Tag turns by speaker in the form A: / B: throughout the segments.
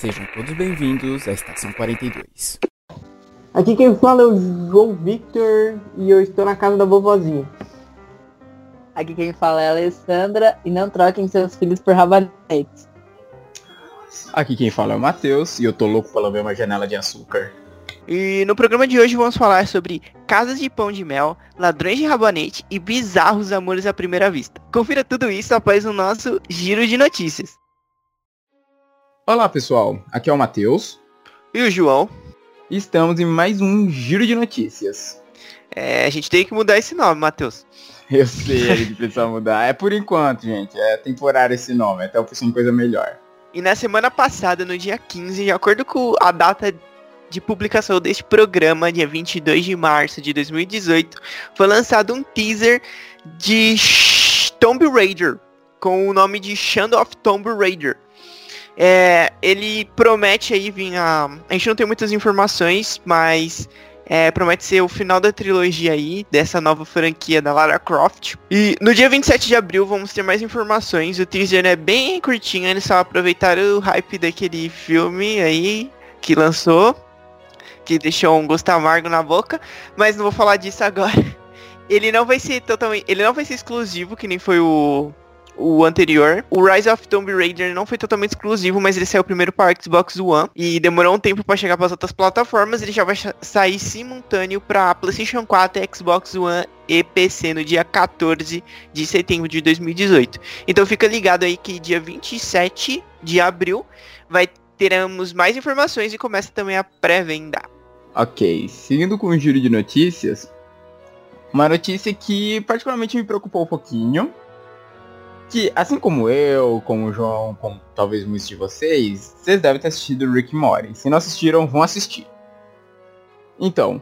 A: Sejam todos bem-vindos à Estação 42.
B: Aqui quem fala é o João Victor e eu estou na casa da vovozinha.
C: Aqui quem fala é a Alessandra e não troquem seus filhos por rabanetes.
D: Aqui quem fala é o Matheus e eu tô louco pra lamber uma janela de açúcar.
E: E no programa de hoje vamos falar sobre casas de pão de mel, ladrões de rabanete e bizarros amores à primeira vista. Confira tudo isso após o nosso giro de notícias.
D: Olá pessoal, aqui é o Matheus
E: E o João?
D: e estamos em mais um giro de notícias.
E: É, a gente tem que mudar esse nome, Matheus.
D: Eu sei, a gente precisa mudar. É por enquanto, gente. É temporário esse nome, até eu pensar em coisa melhor.
E: E na semana passada, no dia 15, de acordo com a data de publicação deste programa, dia 22 de março de 2018, foi lançado um teaser de Tomb Raider, com o nome de Shadow of Tomb Raider. É, ele promete aí vir a... A gente não tem muitas informações, mas é, promete ser o final da trilogia aí, dessa nova franquia da Lara Croft. E no dia 27 de abril vamos ter mais informações. O teaser é bem curtinho, eles só aproveitaram o hype daquele filme aí que lançou, que deixou um gosto amargo na boca, mas não vou falar disso agora. Ele não vai ser totalmente, ele não vai ser exclusivo, que nem foi o o anterior. O Rise of Tomb Raider não foi totalmente exclusivo, mas ele saiu primeiro para Xbox One e demorou um tempo para chegar para as outras plataformas. Ele já vai sa- sair simultâneo para PlayStation 4, Xbox One e PC no dia 14 de setembro de 2018. Então fica ligado aí que dia 27 de abril vai teremos mais informações e começa também a pré-venda.
D: Ok, seguindo com o giro de notícias, uma notícia que particularmente me preocupou um pouquinho. Que, assim como eu, como o João, como talvez muitos de vocês, vocês devem ter assistido Rick Morty. Se não assistiram, vão assistir. Então,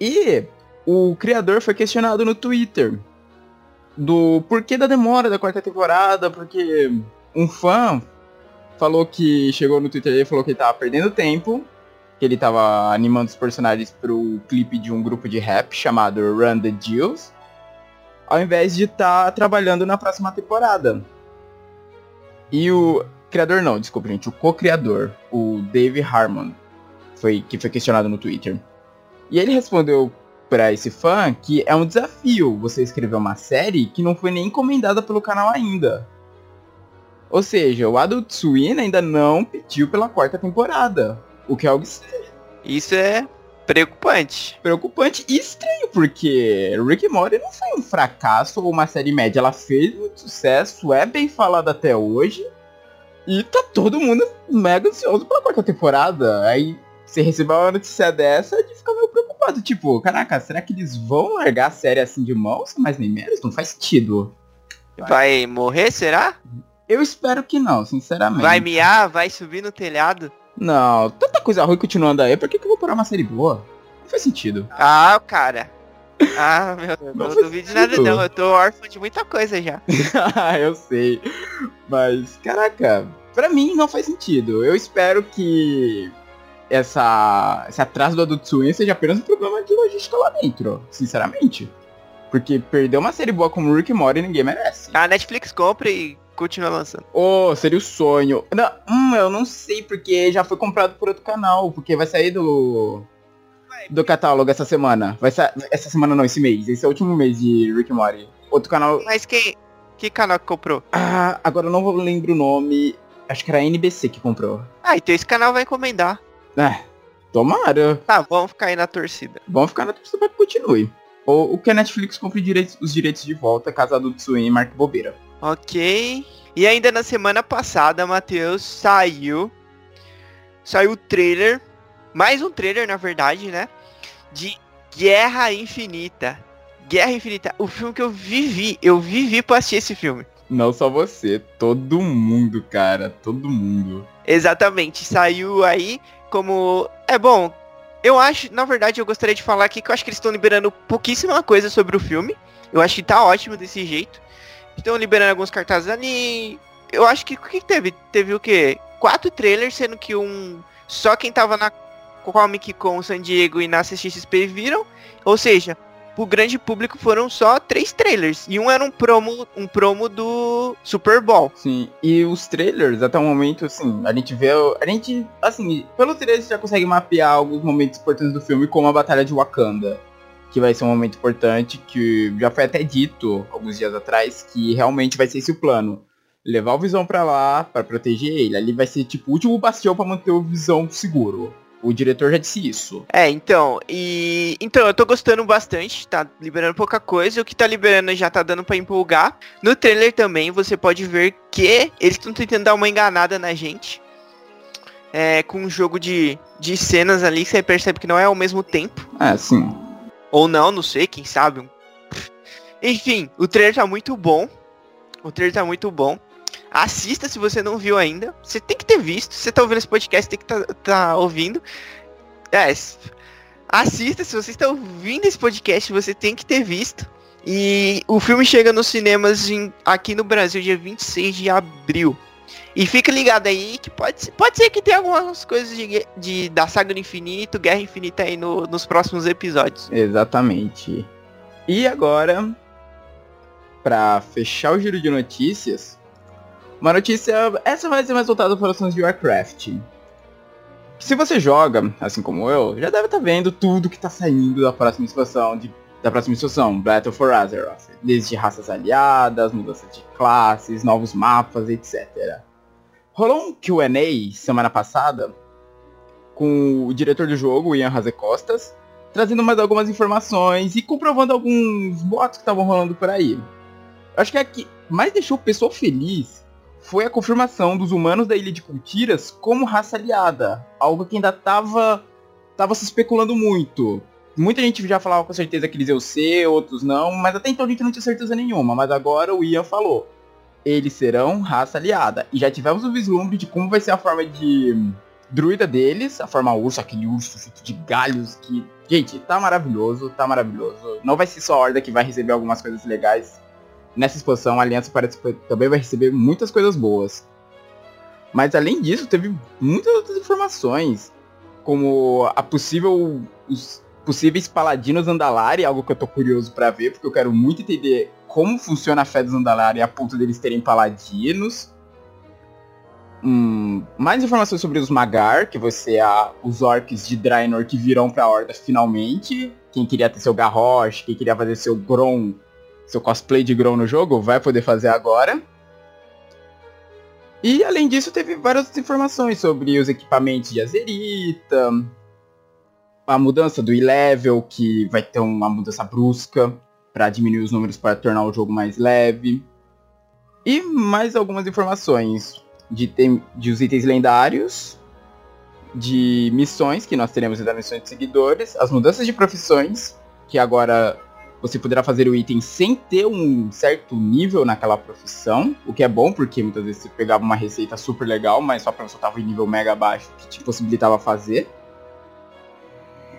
D: e o criador foi questionado no Twitter do porquê da demora da quarta temporada, porque um fã falou que chegou no Twitter e falou que ele tava perdendo tempo que ele tava animando os personagens pro clipe de um grupo de rap chamado Run the Jewels, ao invés de estar trabalhando na próxima temporada. E o criador não, desculpa gente, o co-criador, o Dave Harmon, foi que foi questionado no Twitter. E ele respondeu pra esse fã que é um desafio você escrever uma série que não foi nem encomendada pelo canal ainda. Ou seja, o Adult Swim ainda não pediu pela quarta temporada. O que é algo
E: Isso é preocupante.
D: preocupante e estranho, porque Rick Morty não foi um fracasso ou uma série média. Ela fez muito sucesso, é bem falada até hoje. E tá todo mundo mega ansioso pela quarta temporada. Aí você recebeu uma notícia dessa de ficar meio preocupado. Tipo, caraca, será que eles vão largar a série assim de mão? Sem mais nem menos? Não faz sentido.
E: Vai morrer, será?
D: Eu espero que não, sinceramente.
E: Vai miar? Vai subir no telhado?
D: Não, tanta coisa ruim continuando aí, por que, que eu vou parar uma série boa? Não faz sentido.
E: Ah, cara. Ah, meu Deus,
D: Não
E: não, duvido nada não. Eu tô órfão de muita coisa já.
D: Ah, eu sei. Mas, caraca, pra mim não faz sentido. Eu espero que essa, esse atraso do Adult Swim seja apenas um problema de logística lá dentro, sinceramente. Porque perder uma série boa como Rick Morty ninguém merece.
E: A Netflix compra e continua lançando.
D: Oh, seria o sonho. Não, hum, eu não sei porque já foi comprado por outro canal, porque vai sair do do catálogo essa semana. Vai sa... essa semana não, esse mês. Esse é o último mês de Rick and Morty. Outro canal
E: Mas quem... Que canal que comprou?
D: Ah, agora eu não vou lembro o nome. Acho que era a NBC que comprou.
E: Ah, então esse canal vai encomendar.
D: É, tomara.
E: Tá, vamos ficar aí na torcida.
D: Vamos ficar na torcida pra que continue. Ou o que a Netflix compre direitos- os direitos de volta, caso a Adult Swim marque bobeira.
E: Ok. E ainda na semana passada, Matheus, saiu... Saiu o trailer. Mais um trailer, na verdade, né? De Guerra Infinita. Guerra Infinita. O filme que eu vivi. Eu vivi pra assistir esse filme.
D: Não só você, todo mundo, cara, todo mundo.
E: Exatamente, saiu aí como. É bom, eu acho, na verdade, eu gostaria de falar aqui que eu acho que eles estão liberando pouquíssima coisa sobre o filme. Eu acho que tá ótimo desse jeito. Estão liberando alguns cartazes ali. Eu acho que o que teve? Teve o quê? Quatro trailers, sendo que um. Só quem tava na Comic Con San Diego e na CXP viram. Ou seja,
F: pro grande público foram só três trailers. E um era um promo, um promo do Super Bowl.
D: Sim, e os trailers, até o momento, assim, a gente vê. A gente, assim, pelo trailer você já consegue mapear alguns momentos importantes do filme, como a Batalha de Wakanda. Que vai ser um momento importante, que já foi até dito alguns dias atrás, que realmente vai ser esse o plano. Levar o Visão pra lá, para proteger ele. Ali vai ser tipo o último bastião para manter o Visão seguro. O diretor já disse isso.
F: É, então, e então eu tô gostando bastante, tá liberando pouca coisa, o que tá liberando já tá dando para empolgar. No trailer também você pode ver que eles estão tentando dar uma enganada na gente. É, com um jogo de, de cenas ali que você percebe que não é ao mesmo tempo.
D: É, sim.
F: Ou não, não sei, quem sabe. Enfim, o trailer tá muito bom. O trailer tá muito bom. Assista se você não viu ainda. Você tem que ter visto. Se você tá ouvindo esse podcast, tem que tá, tá ouvindo. É, assista, se você está ouvindo esse podcast, você tem que ter visto. E o filme chega nos cinemas em, aqui no Brasil dia 26 de abril. E fica ligado aí que pode, pode ser que tenha algumas coisas de, de da saga do infinito, Guerra Infinita aí no, nos próximos episódios.
D: Exatamente. E agora, para fechar o giro de notícias, uma notícia, essa vai ser mais voltada para os de Warcraft. Se você joga, assim como eu, já deve estar tá vendo tudo que está saindo da próxima expansão, de, da próxima expansão, Battle for Azeroth. Desde raças aliadas, mudança de classes, novos mapas, etc. Rolou um Q&A semana passada com o diretor do jogo, Ian Razecostas, trazendo mais algumas informações e comprovando alguns boatos que estavam rolando por aí. Acho que é que mais deixou o pessoal feliz foi a confirmação dos humanos da Ilha de Cultiras como raça aliada. Algo que ainda tava, tava se especulando muito. Muita gente já falava com certeza que eles iam ser, outros não, mas até então a gente não tinha certeza nenhuma. Mas agora o Ian falou. Eles serão raça aliada. E já tivemos o vislumbre de como vai ser a forma de druida deles, a forma urso, aquele urso feito de galhos que. Gente, tá maravilhoso, tá maravilhoso. Não vai ser só a Horda que vai receber algumas coisas legais nessa exposição, a Aliança parece que também vai receber muitas coisas boas. Mas além disso, teve muitas outras informações, como a possível os possíveis paladinos Andalari, algo que eu tô curioso para ver, porque eu quero muito entender como funciona a fé dos Andalari a ponto deles terem paladinos. Hum, mais informações sobre os Magar, que você a os orcs de Draenor que virão pra Horda finalmente. Quem queria ter seu Garrosh, quem queria fazer seu Grom seu cosplay de Grow no jogo, vai poder fazer agora. E além disso, teve várias informações sobre os equipamentos de Azerita, a mudança do E-Level, que vai ter uma mudança brusca para diminuir os números para tornar o jogo mais leve. E mais algumas informações de, de os itens lendários, de missões que nós teremos da missões de seguidores, as mudanças de profissões, que agora você poderá fazer o item sem ter um certo nível naquela profissão, o que é bom, porque muitas vezes você pegava uma receita super legal, mas só para você tava em nível mega baixo, que te possibilitava fazer.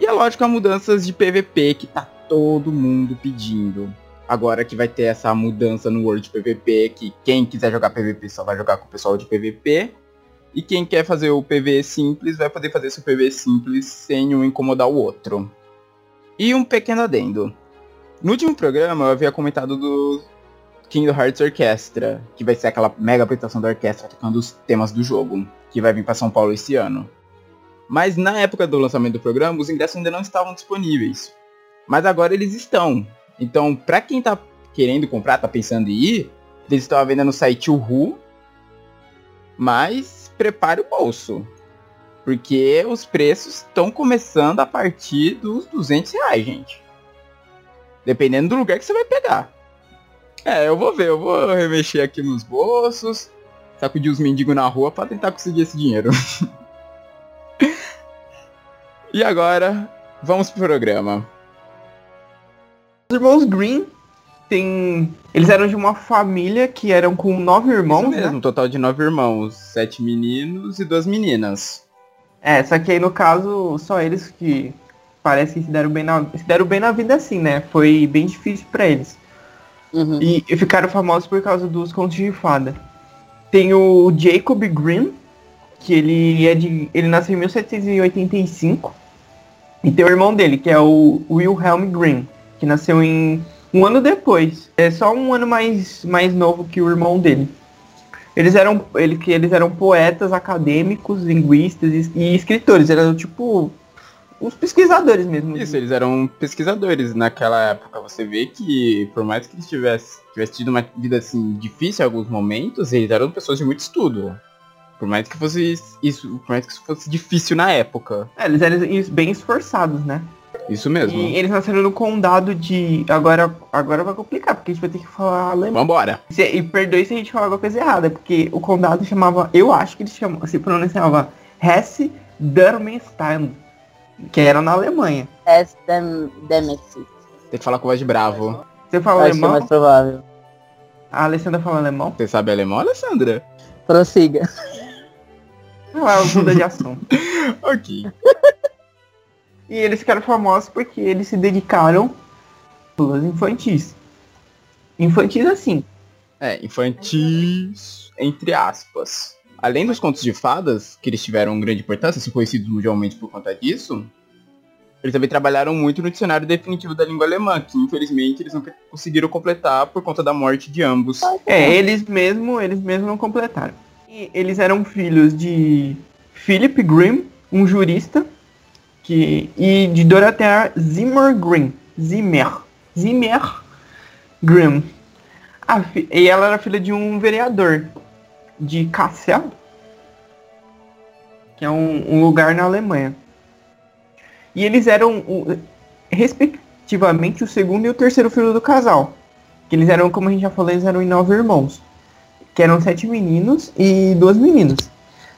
D: E é lógico, as mudanças de PVP que tá todo mundo pedindo. Agora que vai ter essa mudança no World PVP, que quem quiser jogar PVP só vai jogar com o pessoal de PVP. E quem quer fazer o PV simples vai poder fazer seu PV simples sem um incomodar o outro. E um pequeno adendo. No último programa eu havia comentado do Kingdom Hearts Orchestra, que vai ser aquela mega apresentação da orquestra tocando os temas do jogo, que vai vir para São Paulo esse ano. Mas na época do lançamento do programa, os ingressos ainda não estavam disponíveis. Mas agora eles estão. Então, para quem tá querendo comprar, tá pensando em ir, eles estão vendendo no site Uhu. Mas prepare o bolso. Porque os preços estão começando a partir dos 200 reais, gente. Dependendo do lugar que você vai pegar. É, eu vou ver, eu vou remexer aqui nos bolsos, sacudir os mendigos na rua para tentar conseguir esse dinheiro. e agora, vamos pro programa.
E: Os irmãos Green tem. Eles eram de uma família que eram com nove irmãos. Isso
D: mesmo,
E: né?
D: um total de nove irmãos. Sete meninos e duas meninas.
E: É, só que aí no caso, só eles que parece que se deram bem na, se deram bem na vida assim, né? Foi bem difícil para eles. Uhum. E, e, ficaram famosos por causa dos contos de fada. Tem o Jacob Green, que ele é de. ele nasceu em 1785. E tem o irmão dele, que é o Wilhelm Green, que nasceu em um ano depois. É só um ano mais, mais novo que o irmão dele. Eles eram, ele, eles eram poetas, acadêmicos, linguistas e, e escritores. Eram tipo os pesquisadores mesmo.
D: Isso, eles eram pesquisadores naquela época. Você vê que, por mais que eles tivessem, tivessem tido uma vida assim difícil em alguns momentos, eles eram pessoas de muito estudo. Por mais que fosse isso, por mais que isso fosse difícil na época.
E: É, eles eram bem esforçados, né?
D: Isso mesmo.
E: E eles nasceram no condado de. Agora, agora vai complicar, porque a gente vai ter que falar alemão.
D: Vambora.
E: Se- E perdoe se a gente falar alguma coisa errada, porque o condado chamava. Eu acho que eles chamam, se pronunciava Hesse Darmstadt, que era na Alemanha.
C: Dem Demesis.
D: Tem que falar com voz de bravo.
E: Você fala
C: Acho que é mais
E: alemão?
C: provável.
E: A Alessandra fala alemão?
D: Você sabe alemão, Alessandra?
C: Prossiga.
E: Não é muda de assunto.
D: ok.
E: E eles ficaram famosos porque eles se dedicaram aos infantis. Infantis assim.
D: É, infantis, entre aspas. Além dos contos de fadas, que eles tiveram grande importância, são conhecidos mundialmente por conta disso, eles também trabalharam muito no dicionário definitivo da língua alemã, que infelizmente eles nunca conseguiram completar por conta da morte de ambos.
E: É, eles mesmo, eles mesmo não completaram. Eles eram filhos de Philip Grimm, um jurista, que, e de Dorothea Zimmer Grimm. Zimmer. Zimmer Grimm. E ela era filha de um vereador de Kassel, que é um, um lugar na Alemanha. E eles eram, respectivamente, o segundo e o terceiro filho do casal. Que eles eram, como a gente já falou, eles eram nove irmãos. Que eram sete meninos e duas meninas.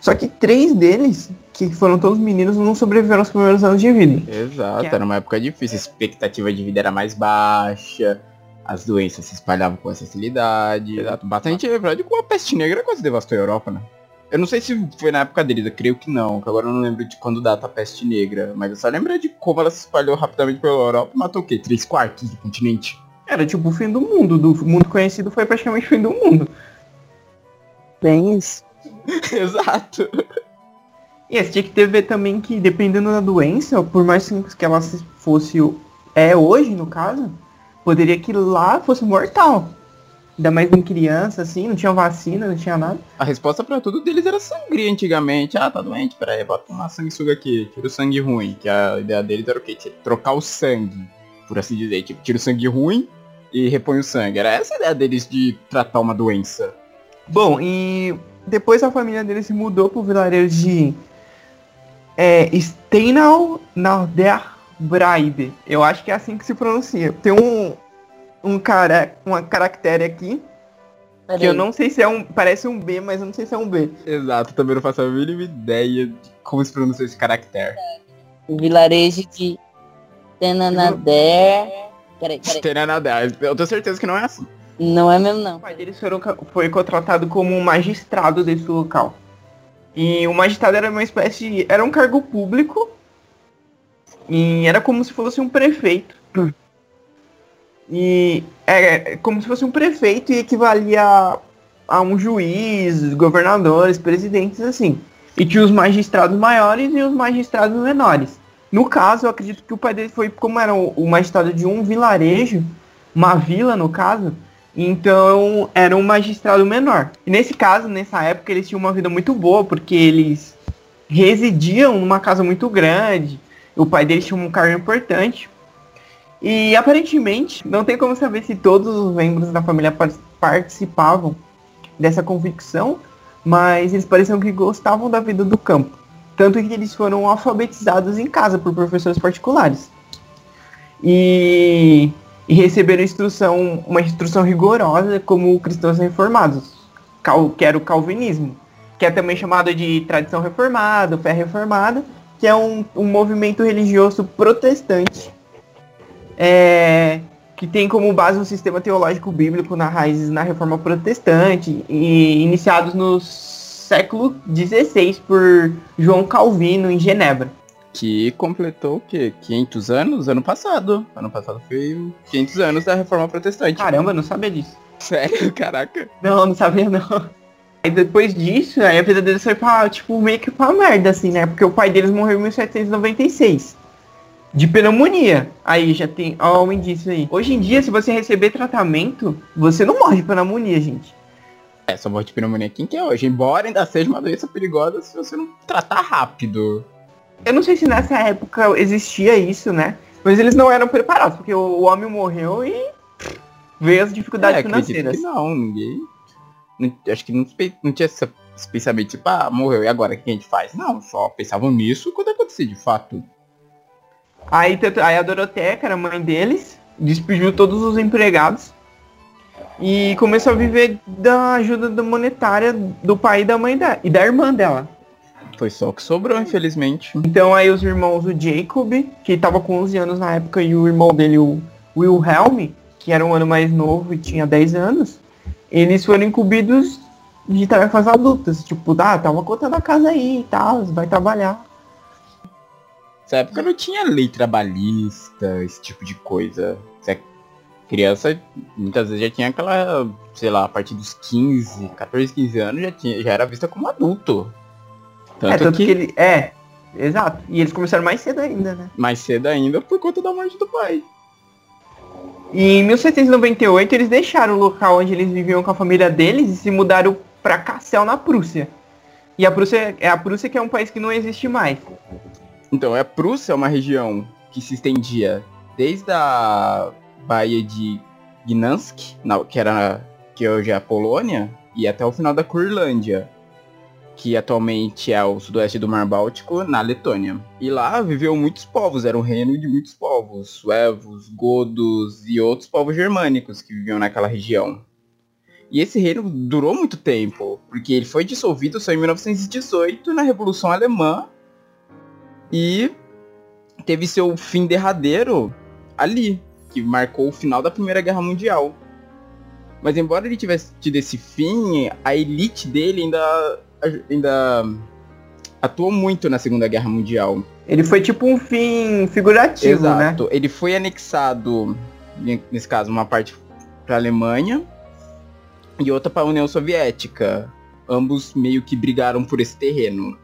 E: Só que três deles, que foram todos meninos, não sobreviveram aos primeiros anos de vida.
D: Exato,
E: é-
D: era uma época difícil, a expectativa de vida era mais baixa, as doenças se espalhavam com facilidade. Exato, bastante, é verdade, com a peste negra quase devastou a Europa, né? Eu não sei se foi na época deles, eu creio que não, que agora eu não lembro de quando data a peste negra, mas eu só lembro de como ela se espalhou rapidamente pela Europa e matou o quê? Três quartos do continente?
E: Era tipo o fim do mundo. Do mundo conhecido foi praticamente o fim do mundo.
C: Isso.
D: Exato.
E: E você tinha que ter ver também que dependendo da doença, por mais simples que ela se- fosse o- é hoje no caso, poderia que lá fosse mortal. Ainda mais em criança, assim, não tinha vacina, não tinha nada.
D: A resposta pra tudo deles era sangria antigamente. Ah, tá doente? Pera aí, bota uma sanguessuga aqui, tira o sangue ruim. Que a ideia deles era o quê? Tira- Trocar o sangue, por assim dizer. Tipo, tira o sangue ruim e repõe o sangue. Era essa a ideia deles de tratar uma doença.
E: Bom, e depois a família dele se mudou pro vilarejo de é, Steinau na der Breide. Eu acho que é assim que se pronuncia. Tem um, um cara, uma caractere aqui,
C: Pera
E: que eu não sei se é um, parece um B, mas eu não sei se é um B.
D: Exato, também não faço a mínima ideia de como se pronuncia esse caractere.
C: Vilarejo de Tenanader. Peraí, peraí.
D: Tenanadá. Eu tenho certeza que não é assim.
C: Não é mesmo não.
E: O pai deles foram, foi contratado como magistrado desse local. E o magistrado era uma espécie de, era um cargo público e era como se fosse um prefeito. E é como se fosse um prefeito e equivalia a, um juiz, governadores, presidentes assim. E tinha os magistrados maiores e os magistrados menores. No caso, eu acredito que o pai dele foi, como era o magistrado de um vilarejo, uma vila no caso, então era um magistrado menor. E nesse caso, nessa época, eles tinham uma vida muito boa, porque eles residiam numa casa muito grande. O pai deles tinha um cargo importante. E aparentemente, não tem como saber se todos os membros da família par- participavam dessa convicção, mas eles pareciam que gostavam da vida do campo. Tanto que eles foram alfabetizados em casa por professores particulares. E e receberam instrução, uma instrução rigorosa como cristãos reformados, cal- que era o calvinismo, que é também chamado de tradição reformada, fé reformada, que é um, um movimento religioso protestante, é, que tem como base um sistema teológico bíblico na raízes na reforma protestante, e iniciados no século XVI por João Calvino em Genebra.
D: Que completou o quê? 500 anos? Ano passado. Ano passado foi o 500 anos da Reforma Protestante.
E: Caramba, eu não sabia disso.
D: Sério? Caraca.
E: Não, não sabia não. Aí depois disso, aí a vida deles foi pra, tipo, meio que pra merda, assim, né? Porque o pai deles morreu em 1796. de pneumonia. Aí já tem ó, um indício aí. Hoje em dia, se você receber tratamento, você não morre de pneumonia, gente.
D: É, só morte de pneumonia quem que é hoje. Embora ainda seja uma doença perigosa se você não tratar rápido.
E: Eu não sei se nessa época existia isso, né? Mas eles não eram preparados, porque o homem morreu e veio as dificuldades
D: é,
E: financeiras.
D: Não, ninguém. Acho que não, não tinha essa, esse pensamento tipo, ah, morreu, e agora o que a gente faz? Não, só pensavam nisso quando acontecia de fato.
E: Aí, aí a Doroteia, que era mãe deles, despediu todos os empregados e começou a viver da ajuda monetária do pai e da mãe dela, e da irmã dela.
D: Foi só o que sobrou, infelizmente.
E: Então aí os irmãos, o Jacob, que tava com 11 anos na época, e o irmão dele, o Wilhelm, que era um ano mais novo e tinha 10 anos, eles foram incumbidos de tarefas adultas. Tipo, ah, toma conta da casa aí e tal, vai trabalhar.
D: Nessa época não tinha lei trabalhista, esse tipo de coisa. Criança, muitas vezes já tinha aquela, sei lá, a partir dos 15, 14, 15 anos já, tinha, já era vista como adulto.
E: Tanto, é, tanto que... que ele. É, exato. E eles começaram mais cedo ainda, né?
D: Mais cedo ainda por conta da morte do pai.
E: E em 1798 eles deixaram o local onde eles viviam com a família deles e se mudaram para Cassel na Prússia. E a Prússia é a Prússia que é um país que não existe mais.
D: Então, a Prússia é uma região que se estendia desde a Baía de Gdansk, que era que hoje é a Polônia, e até o final da Curlândia, que atualmente é o sudoeste do Mar Báltico, na Letônia. E lá viveu muitos povos, era um reino de muitos povos, suevos, godos e outros povos germânicos que viviam naquela região. E esse reino durou muito tempo, porque ele foi dissolvido só em 1918 na Revolução Alemã e teve seu fim derradeiro ali, que marcou o final da Primeira Guerra Mundial. Mas embora ele tivesse tido esse fim, a elite dele ainda ainda atuou muito na Segunda Guerra Mundial.
E: Ele foi tipo um fim figurativo, né? Exato.
D: né? Ele foi anexado, nesse caso, uma parte para a Alemanha e outra para a União Soviética. Ambos meio que brigaram por esse terreno.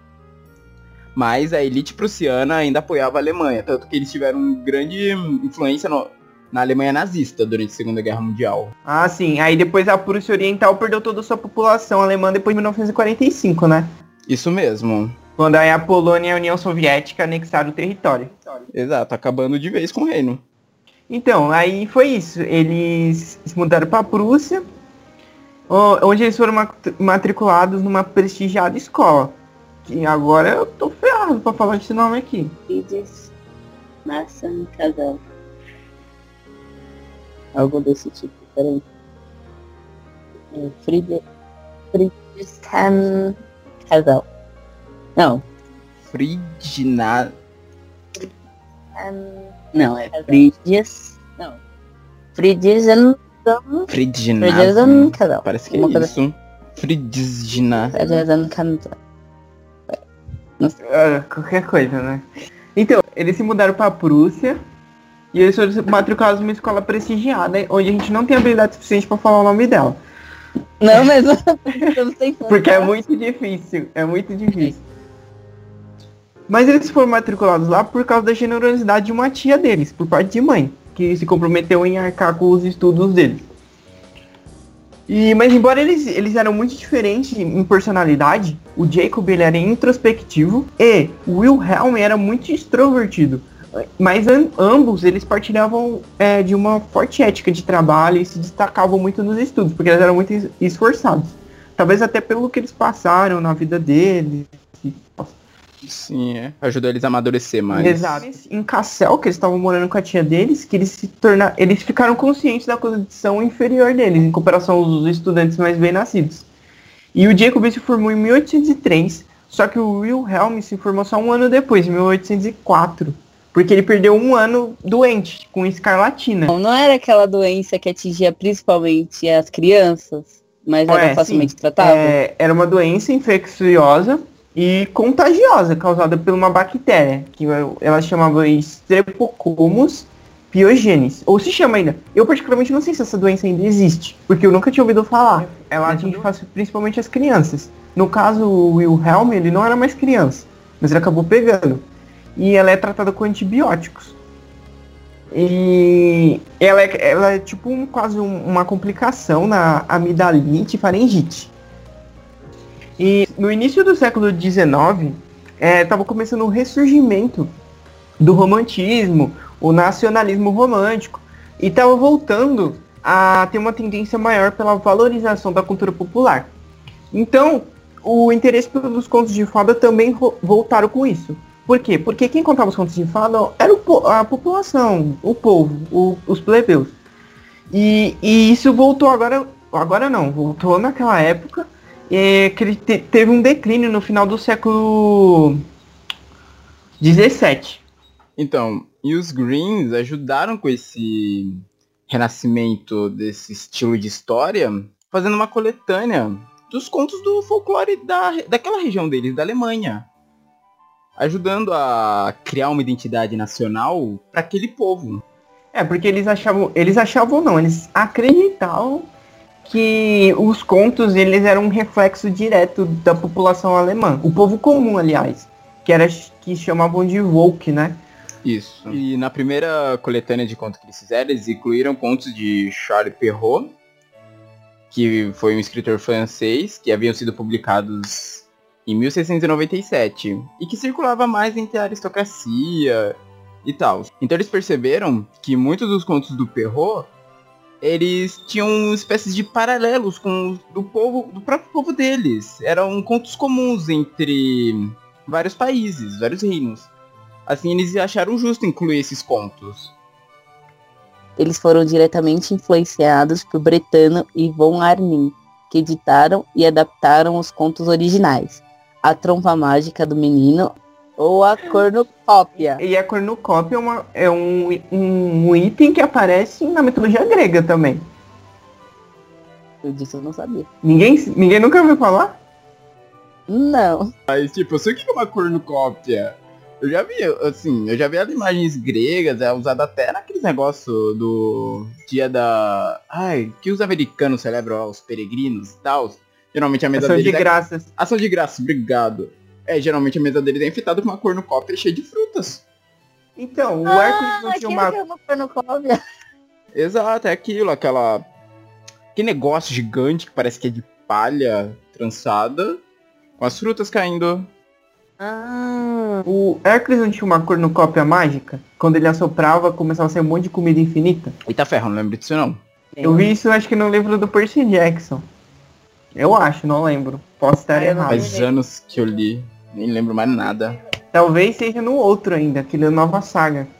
D: Mas a elite prussiana ainda apoiava a Alemanha, tanto que eles tiveram grande influência no, na Alemanha nazista durante a Segunda Guerra Mundial.
E: Ah, sim. Aí depois a Prússia Oriental perdeu toda a sua população alemã depois de 1945, né?
D: Isso mesmo.
E: Quando aí a Polônia e a União Soviética anexaram o território.
D: Exato, acabando de vez com o reino.
E: Então, aí foi isso. Eles se mudaram para a Prússia, onde eles foram matriculados numa prestigiada escola. Que agora eu tô ferrado pra falar esse nome aqui.
C: Friedrich Nassan Casal algo desse tipo. Peraí. É, Fried... Friedrichshain Casal. Não.
D: Friedna...
C: Não, é Friedrichs... Não. Friedrichshain...
D: Friedrichshain Casal. Parece que é isso. Assim. Friedrichshain.
C: Friedrichshain Casal.
E: Uh, qualquer coisa, né? Então, eles se mudaram pra Prússia e eles foram matriculados numa escola prestigiada, onde a gente não tem habilidade suficiente para falar o nome dela.
C: Não, mas
E: Porque é muito difícil, é muito difícil. Mas eles foram matriculados lá por causa da generosidade de uma tia deles, por parte de mãe, que se comprometeu em arcar com os estudos deles. E, mas embora eles, eles eram muito diferentes em personalidade, o Jacob ele era introspectivo e o Wilhelm era muito extrovertido. Mas ambos eles partilhavam é, de uma forte ética de trabalho e se destacavam muito nos estudos, porque eles eram muito esforçados. Talvez até pelo que eles passaram na vida deles.
D: Sim, é. Ajudou eles a amadurecer mais.
E: Exato. Em Cassel, que eles estavam morando com a tia deles, que eles se tornaram. Eles ficaram conscientes da condição inferior deles, em comparação aos estudantes mais bem nascidos. E o Jacob se formou em 1803, só que o Wilhelm se formou só um ano depois, em 1804. Porque ele perdeu um ano doente, com escarlatina.
C: Não, não era aquela doença que atingia principalmente as crianças, mas era é, facilmente tratável?
E: É, era uma doença infecciosa e contagiosa, causada por uma bactéria, que ela chamava Streptococcus pyogenes, ou se chama ainda. Eu particularmente não sei se essa doença ainda existe, porque eu nunca tinha ouvido falar. Ela atinge principalmente as crianças. No caso, o Wilhelm, ele não era mais criança, mas ele acabou pegando e ela é tratada com antibióticos. E ela é, ela é tipo um, quase um, uma complicação na amidalite e faringite. E no início do século XIX, estava é, começando o ressurgimento do romantismo, o nacionalismo romântico, e estava voltando a ter uma tendência maior pela valorização da cultura popular. Então, o interesse pelos contos de fada também voltaram com isso. Por quê? Porque quem contava os contos de fada era o, a população, o povo, o, os plebeus. E, e, isso voltou agora, agora não, voltou naquela época, é, que ele te, teve um declínio no final do século 17.
D: Então, e os Greens ajudaram com esse renascimento desse estilo de história, fazendo uma coletânea dos contos do folclore da, daquela região deles, da Alemanha. Ajudando a criar uma identidade nacional para aquele povo.
E: É, porque eles achavam, eles achavam não, eles acreditavam que os contos eles eram um reflexo direto da população alemã, o povo comum, aliás, que era que chamavam de Volk, né?
D: Isso. E na primeira coletânea de contos que eles fizeram, eles incluíram contos de Charles Perrault, que foi um escritor francês, que haviam sido publicados em 1697, e que circulava mais entre a aristocracia e tal. Então eles perceberam que muitos dos contos do Perrault, eles tinham espécies de paralelos com do povo, do próprio povo deles. Eram contos comuns entre vários países, vários reinos. Assim, eles acharam justo incluir esses contos.
C: Eles foram diretamente influenciados por Bretano e Von Arnim, que editaram e adaptaram os contos originais. A Trompa Mágica do Menino ou a cornucópia.
E: E a cornucópia é, uma, é um, um, um, item que aparece na mitologia grega também.
C: Eu disse eu não sabia.
E: Ninguém, ninguém nunca ouviu falar?
C: Não.
D: Mas, tipo, eu sei o que é uma cornucópia. Eu já vi, assim, eu já vi as imagens gregas, é usada até naqueles negócios do dia da. Ai, que os americanos celebram os peregrinos e tal. Geralmente a mesa
E: Ação
D: deles.
E: de é... graças.
D: Ação de graças, obrigado. É, geralmente a mesa deles é enfeitada com uma cornucópia cheia de frutas.
E: Então, o
C: ah,
E: Hércules não tinha uma.
C: É uma cornucópia.
D: Exato, é aquilo, aquela. Que negócio gigante que parece que é de palha trançada, com as frutas caindo.
E: Ah. O Hércules não tinha uma cornucópia mágica? Quando ele assoprava, começava a ser um monte de comida infinita?
D: Eita ferro, não lembro disso não.
E: Eu vi isso, acho que no livro do Percy Jackson. Eu acho, não lembro. Posso estar ah, errado.
D: Faz anos que eu li, nem lembro mais nada.
E: Talvez seja no outro ainda, aquele nova saga.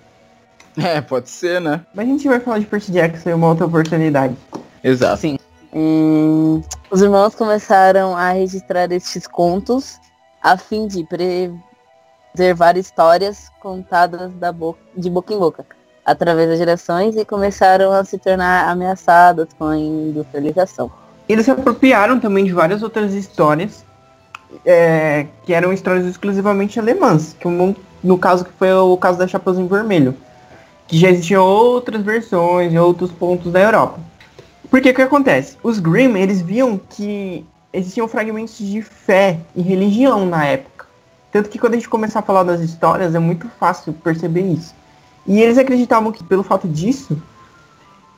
D: É, pode ser, né?
E: Mas a gente vai falar de Percy Jackson em uma outra oportunidade.
D: Exato.
C: Sim. Hum, os irmãos começaram a registrar estes contos a fim de preservar histórias contadas da boca, de boca em boca através das gerações e começaram a se tornar ameaçadas com a industrialização.
E: Eles se apropriaram também de várias outras histórias é, que eram histórias exclusivamente alemãs, como no caso que foi o caso da Chapeuzinho Vermelho, que já existiam outras versões em outros pontos da Europa. Porque o que acontece? Os Grimm, eles viam que existiam fragmentos de fé e religião na época. Tanto que quando a gente começar a falar das histórias, é muito fácil perceber isso. E eles acreditavam que pelo fato disso,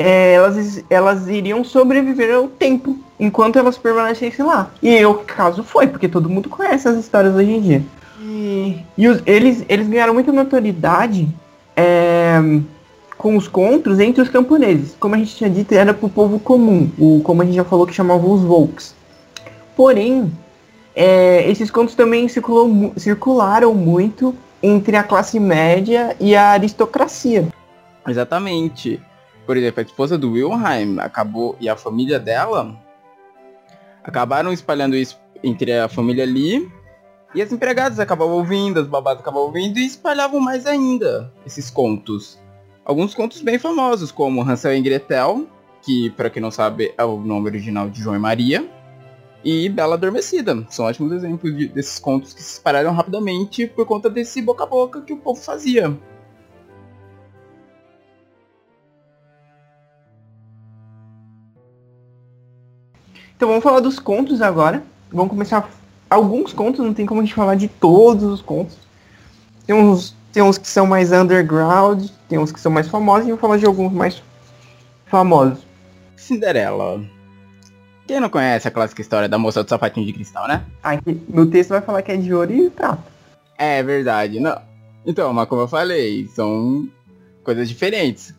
E: é, elas, elas iriam sobreviver ao tempo, enquanto elas permanecessem lá. E o caso foi, porque todo mundo conhece as histórias hoje em dia. E, e os, eles, eles ganharam muita notoriedade é, com os contos entre os camponeses. Como a gente tinha dito, era para o povo comum, o, como a gente já falou que chamavam os Volks. Porém, é, esses contos também circulou, circularam muito entre a classe média e a aristocracia.
D: Exatamente. Por exemplo, a esposa do Wilhelm acabou e a família dela acabaram espalhando isso entre a família ali e as empregadas acabavam ouvindo, as babadas acabavam ouvindo e espalhavam mais ainda esses contos. Alguns contos bem famosos, como Hansel e Gretel, que para quem não sabe é o nome original de João e Maria, e Bela Adormecida. São ótimos exemplos de, desses contos que se espalharam rapidamente por conta desse boca a boca que o povo fazia.
E: Então vamos falar dos contos agora. Vamos começar alguns contos, não tem como a gente falar de todos os contos. Tem uns tem uns que são mais underground, tem uns que são mais famosos, e vou falar de alguns mais famosos.
D: Cinderela. Quem não conhece a clássica história da moça do sapatinho de cristal, né?
E: Aqui, no texto vai falar que é de ouro e prata.
D: É verdade, não. Então, mas como eu falei, são coisas diferentes.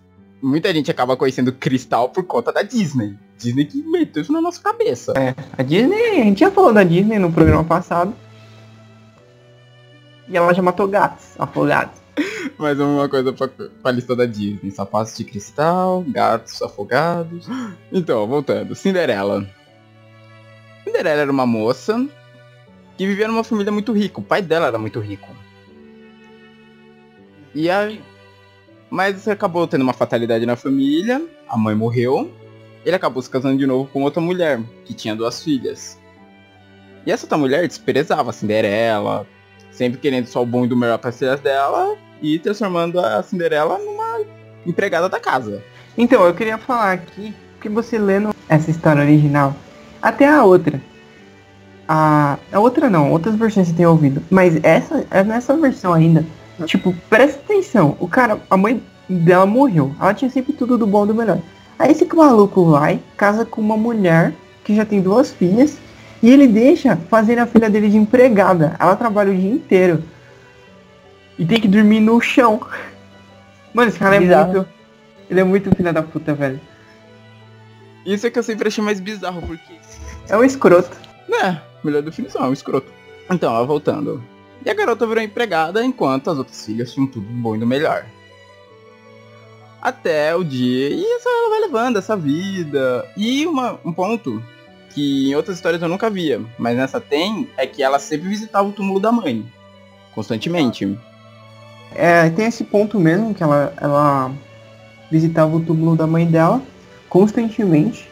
D: Muita gente acaba conhecendo cristal por conta da Disney. Disney que meteu isso na nossa cabeça.
E: É, a Disney, a gente já falou da Disney no programa passado. E ela já matou gatos, afogados.
D: Mais uma coisa pra, pra lista da Disney. Sapatos de cristal, gatos afogados. Então, voltando. Cinderela. Cinderela era uma moça que vivia numa família muito rica. O pai dela era muito rico. E a... Mas acabou tendo uma fatalidade na família. A mãe morreu. Ele acabou se casando de novo com outra mulher, que tinha duas filhas. E essa outra mulher desprezava a Cinderela, sempre querendo só o bom e do melhor para as filhas dela e transformando a Cinderela numa empregada da casa.
E: Então, eu queria falar aqui que você lendo essa história original, até a outra. A, a outra não, outras versões você tem ouvido, mas essa é nessa versão ainda. Tipo, presta atenção, o cara, a mãe dela morreu. Ela tinha sempre tudo do bom e do melhor. Aí esse maluco vai, casa com uma mulher que já tem duas filhas e ele deixa fazer a filha dele de empregada. Ela trabalha o dia inteiro. E tem que dormir no chão. Mano, esse cara é
C: Bizarro.
E: muito. Ele é muito filha da puta, velho.
D: Isso é que eu sempre achei mais bizarro, porque.
E: É um escroto.
D: Né, melhor definição, é um escroto. Então, ó, voltando. E a garota virou empregada enquanto as outras filhas tinham tudo do bom e do melhor. Até o dia. E ela vai levando essa vida. E uma, um ponto que em outras histórias eu nunca via, mas nessa tem, é que ela sempre visitava o túmulo da mãe. Constantemente.
E: É, tem esse ponto mesmo que ela, ela visitava o túmulo da mãe dela constantemente.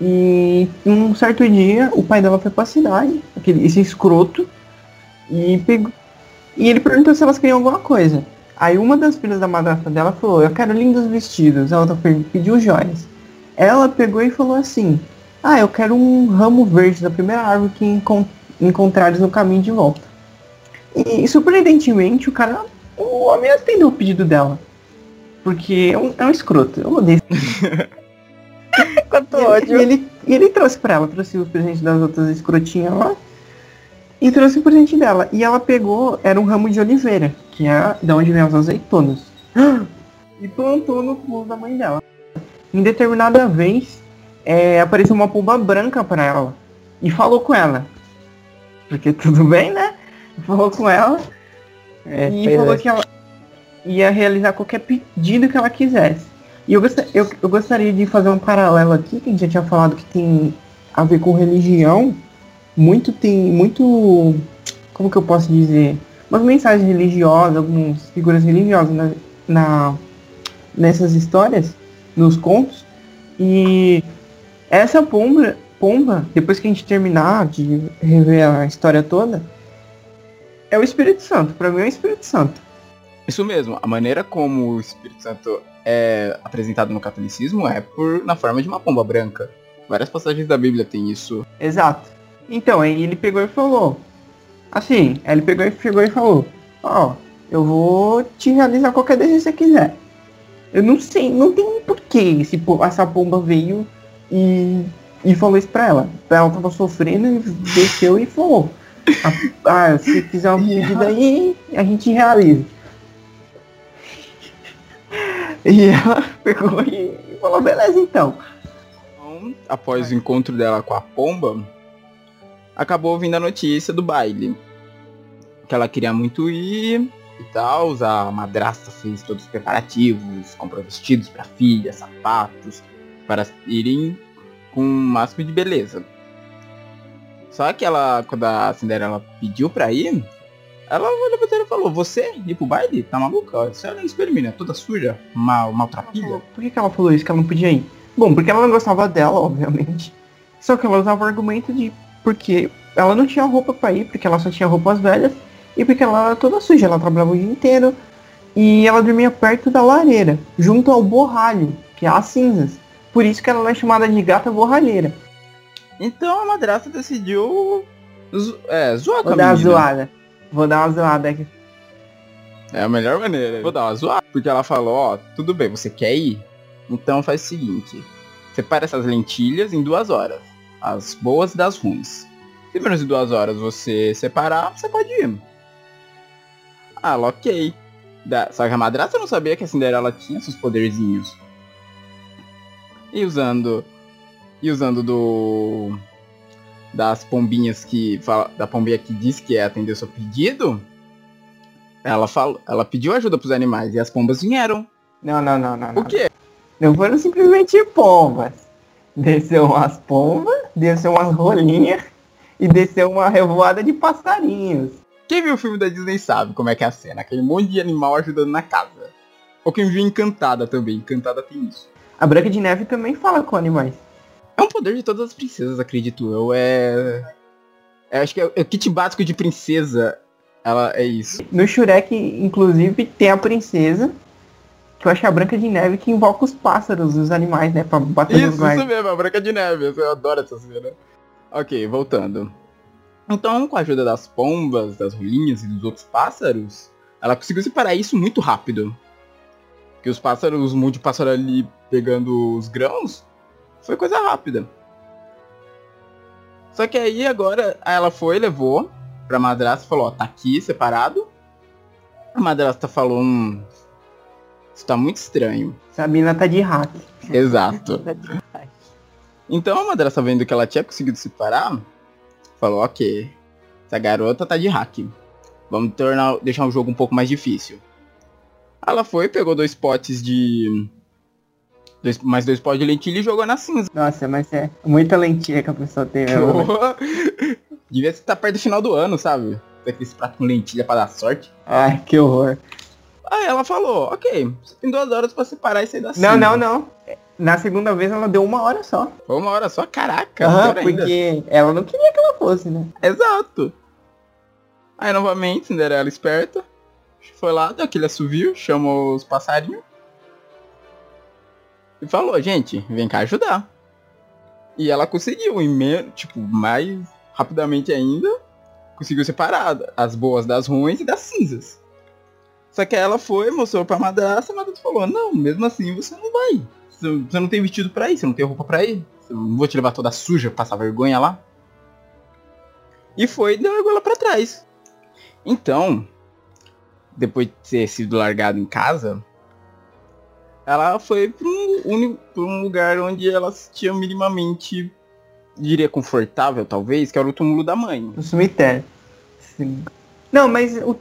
E: E um certo dia o pai dela foi pra cidade, aquele, esse escroto, e pegou. E ele perguntou se elas queriam alguma coisa. Aí uma das filhas da madrasta dela falou, eu quero lindos vestidos. Ela pe- pediu joias. Ela pegou e falou assim, ah, eu quero um ramo verde da primeira árvore que encon encontrares no caminho de volta. E surpreendentemente o cara. O homem atendeu o pedido dela. Porque é um, é um escroto. Eu odeio.
C: Quanto
E: E ele,
C: ódio.
E: e ele, ele trouxe pra ela, trouxe os presentes das outras escrotinhas lá. E trouxe o presente dela. E ela pegou, era um ramo de oliveira, que é da onde vem as azeitonas. E plantou no pulo da mãe dela. Em determinada vez, é, apareceu uma pomba branca pra ela. E falou com ela. Porque tudo bem, né? Falou com ela.
C: É,
E: e falou
C: é.
E: que ela ia realizar qualquer pedido que ela quisesse. E eu, gosta- eu, eu gostaria de fazer um paralelo aqui, que a gente já tinha falado que tem a ver com religião. Muito tem. Muito. Como que eu posso dizer? Umas mensagens religiosas, algumas figuras religiosas na, na- nessas histórias, nos contos. E essa pomba, pomba, depois que a gente terminar de rever a história toda, é o Espírito Santo. Pra mim é o Espírito Santo.
D: Isso mesmo, a maneira como o Espírito Santo é apresentado no catolicismo é por na forma de uma pomba branca. Várias passagens da Bíblia tem isso.
E: Exato. Então, aí ele pegou e falou. Assim, aí ele pegou e chegou e falou, ó, eu vou te realizar qualquer desejo que você quiser. Eu não sei, não tem porquê po- essa pomba veio e, e falou isso pra ela. Ela tava sofrendo e desceu e falou. Ah, ah, se fizer um pedido aí, a gente realiza. E ela pegou e falou, beleza. Então,
D: após o encontro dela com a pomba, acabou vindo a notícia do baile. Que ela queria muito ir e tal. A madrasta fez todos os preparativos, comprou vestidos pra filha, sapatos, para irem com o máximo de beleza. Só que ela, quando a Cinderela pediu pra ir, ela olhou pra e falou, você ir pro baile? Tá maluca? Você olha no espelho, toda suja, mal, maltrapilha.
E: Por que, que ela falou isso? Que ela não podia ir? Bom, porque ela não gostava dela, obviamente. Só que ela usava o argumento de porque ela não tinha roupa pra ir, porque ela só tinha roupas velhas, e porque ela era toda suja, ela trabalhava o dia inteiro, e ela dormia perto da lareira, junto ao borralho, que é as cinzas. Por isso que ela é chamada de gata borralheira.
D: Então a madrasta decidiu zo- é, zoar com
E: Vou
D: a
E: dar uma zoada. Vou dar uma zoada aqui.
D: É a melhor maneira. Vou dar uma zoada. Porque ela falou, ó, tudo bem, você quer ir? Então faz o seguinte. Separa essas lentilhas em duas horas. As boas das ruins. Se menos de duas horas você separar, você pode ir. Ah, ok. Da... Só que a madrasta não sabia que a Cinderela tinha seus poderzinhos. E usando. E usando do. Das pombinhas que. Fala, da pombinha que disse que ia atender seu pedido. Ela falou. Ela pediu ajuda pros animais e as pombas vieram.
E: Não, não, não, não.
D: O quê?
E: Não foram simplesmente pombas. Desceu umas pombas, desceu umas rolinhas e desceu uma revoada de passarinhos.
D: Quem viu o filme da Disney sabe como é que é a cena. Aquele monte de animal ajudando na casa. Ou quem viu Encantada também. Encantada tem isso.
E: A Branca de Neve também fala com animais.
D: É um poder de todas as princesas, acredito eu. É. é acho que é o kit básico de princesa. Ela é isso.
E: No Shurek, inclusive, tem a princesa. Que eu acho que é a Branca de Neve que invoca os pássaros, os animais, né? Pra bater
D: Isso,
E: nos
D: isso
E: guardas.
D: mesmo, a Branca de Neve. Eu adoro essa cena. Ok, voltando. Então, com a ajuda das pombas, das rolinhas e dos outros pássaros, ela conseguiu separar isso muito rápido. Que os pássaros, um monte de pássaro ali pegando os grãos, foi coisa rápida. Só que aí agora ela foi, levou pra madrasta e falou, ó, tá aqui separado. A madrasta falou, hum, isso tá muito estranho.
E: Sabina tá de hack.
D: Exato. Então a madrasta vendo que ela tinha conseguido separar, falou, ok, essa garota tá de hack. Vamos tornar, deixar o jogo um pouco mais difícil. Ela foi, pegou dois potes de. Dois, mais dois potes de lentilha e jogou na cinza.
E: Nossa, mas é muita lentilha que a pessoa tem. né?
D: Devia estar perto do final do ano, sabe? Tem aquele prato com lentilha pra dar sorte.
E: Ai, que horror.
D: Aí ela falou, ok, você tem duas horas pra separar isso aí da.
E: Não, não, não. Na segunda vez ela deu uma hora só.
D: Foi uma hora só, caraca.
E: Aham,
D: pior ainda.
E: porque ela não queria que ela fosse, né?
D: Exato. Aí novamente, Cinderela esperta. Foi lá, deu aquele assovio, chamou os passarinhos. E falou, gente, vem cá ajudar. E ela conseguiu, em menos, tipo, mais rapidamente ainda, conseguiu separar as boas das ruins e das cinzas. Só que ela foi, mostrou pra madrasta, a madrasta falou, não, mesmo assim você não vai. Você não tem vestido pra ir, você não tem roupa pra ir. Eu não vou te levar toda suja, passar vergonha lá. E foi e largou ela pra trás. Então, depois de ter sido largado em casa, ela foi pra um, pra um lugar onde ela se sentia minimamente, diria confortável talvez, que era o túmulo da mãe.
E: No cemitério. Sim. Não, mas o-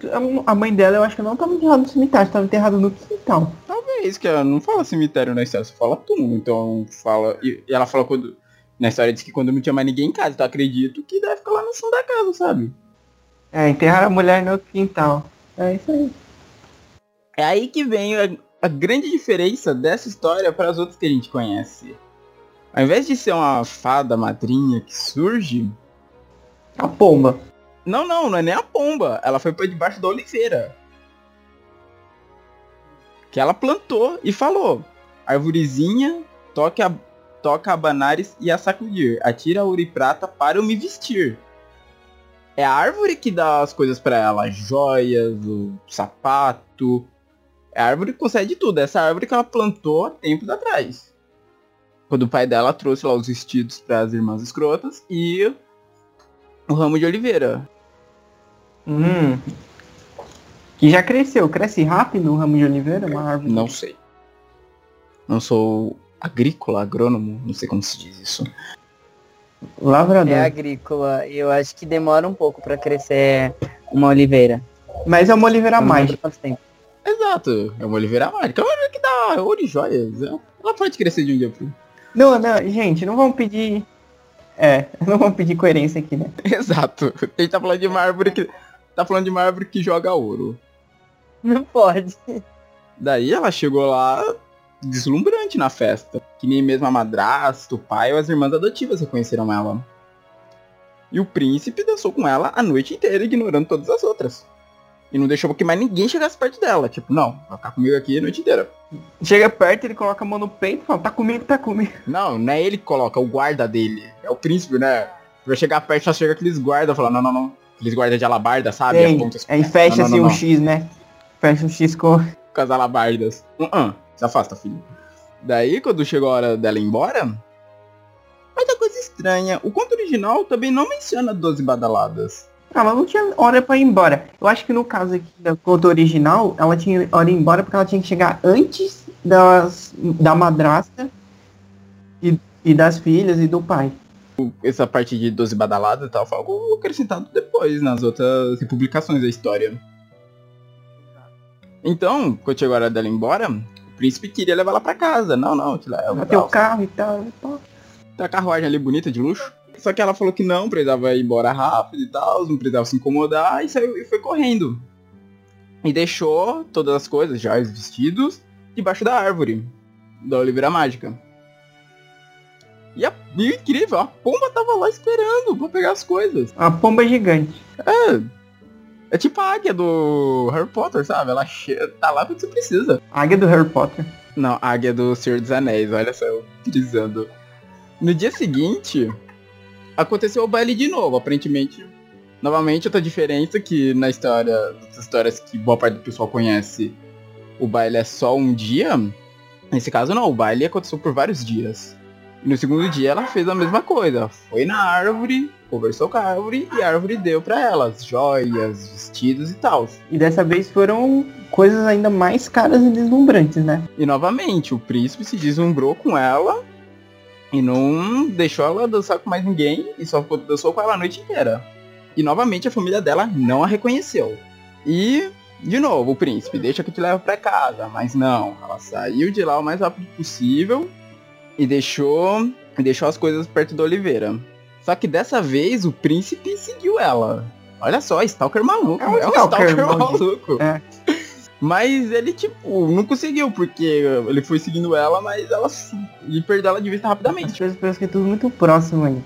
E: a mãe dela eu acho que não tava enterrada no cemitério, tava enterrada no quintal.
D: Talvez, que ela não fala cemitério na história, só fala túmulo. Então fala. E, e ela fala quando. Na história diz que quando não tinha mais ninguém em casa, então acredito que deve ficar lá no fundo da casa, sabe?
E: É, enterrar a mulher no quintal. É isso aí.
D: É aí que vem a, a grande diferença dessa história para as outras que a gente conhece. Ao invés de ser uma fada madrinha que surge,
E: A pomba.
D: Não, não, não é nem a pomba. Ela foi para debaixo da oliveira. Que ela plantou e falou: Arvorezinha, toque a, toca a banares e a sacudir. Atira a ouro e prata para eu me vestir. É a árvore que dá as coisas para ela, as joias, o sapato. É a árvore que concede tudo. Essa árvore que ela plantou há tempos atrás. Quando o pai dela trouxe lá os vestidos para as irmãs escrotas e o ramo de oliveira.
E: Hum. Que já cresceu. Cresce rápido o ramo de oliveira, uma árvore.
D: Não sei. Não sou agrícola, agrônomo, não sei como se diz isso.
E: Lavrador.
C: É agrícola. Eu acho que demora um pouco pra crescer uma oliveira.
E: Mas é uma oliveira
C: quanto tempo.
D: Exato, é uma oliveira mágica. É oliveira que dá ouro e joias. Ela pode crescer de um dia pro outro.
E: Não, não, gente, não vamos pedir. É, não vamos pedir coerência aqui, né?
D: Exato. A gente tá falando de uma árvore que. Tá falando de uma árvore que joga ouro.
C: Não pode.
D: Daí ela chegou lá deslumbrante na festa. Que nem mesmo a madrasta, o pai ou as irmãs adotivas reconheceram ela. E o príncipe dançou com ela a noite inteira, ignorando todas as outras. E não deixou que mais ninguém chegasse perto dela. Tipo, não, vai ficar comigo aqui a noite inteira.
E: Chega perto, ele coloca a mão no peito e fala, tá comigo, tá comigo.
D: Não, não é ele que coloca, é o guarda dele. É o príncipe, né? Vai chegar perto, só chega aqueles guardas falando, não, não, não. Aqueles guardas de alabarda, sabe?
E: Tem.
D: pontas-
E: Aí fecha
D: Não, não,
E: assim
D: não,
E: um. X, né? Fecha o X com...
D: Com as alabardas. Uh -uh. Se afasta, filho. Daí, quando chegou a hora dela ir embora, outra coisa estranha. O conto original também não menciona 12 badaladas.
E: Ah, ela não tinha hora pra ir embora. Eu acho que no caso aqui do conto original, ela tinha hora de ir embora porque ela tinha que chegar antes das, da madrasta e, e das filhas e do pai.
D: Essa parte de 12 badaladas e tal foi algo acrescentado depois nas outras republicações da história. Então, quando chegou a hora dela ir embora, o príncipe queria levar ela pra casa. Não, não, te leva.
E: Até o carro e tal. E tal.
D: Tem a carruagem ali bonita, de luxo. Só que ela falou que não, precisava ir embora rápido e tal, não precisava se incomodar, e saiu e foi correndo. E deixou todas as coisas, já os vestidos, debaixo da árvore da Oliveira Mágica. E, a, e incrível, a pomba tava lá esperando pra pegar as coisas.
E: A pomba é gigante.
D: É. É tipo a águia do Harry Potter, sabe? Ela tá lá quando você precisa.
E: águia do Harry Potter.
D: Não, águia do Senhor dos Anéis, olha só, eu utilizando. No dia seguinte, aconteceu o baile de novo, aparentemente. Novamente, outra diferença que na história, das histórias que boa parte do pessoal conhece, o baile é só um dia. Nesse caso não, o baile aconteceu por vários dias. E no segundo dia ela fez a mesma coisa. Foi na árvore, conversou com a árvore e a árvore deu para elas joias, vestidos e tal.
E: E dessa vez foram coisas ainda mais caras e deslumbrantes, né?
D: E novamente, o príncipe se deslumbrou com ela e não deixou ela dançar com mais ninguém e só dançou com ela a noite inteira. E novamente a família dela não a reconheceu. E, de novo, o príncipe, deixa que te leva para casa. Mas não, ela saiu de lá o mais rápido possível e deixou, e deixou as coisas perto da Oliveira. Só que dessa vez o príncipe seguiu ela. Olha só, Stalker maluco.
E: É um, é um Stalker, Stalker
D: maluco. É. Mas ele, tipo, não conseguiu, porque ele foi seguindo ela, mas ela e perdeu ela de vista rapidamente.
E: Parece que é tudo muito próximo aí.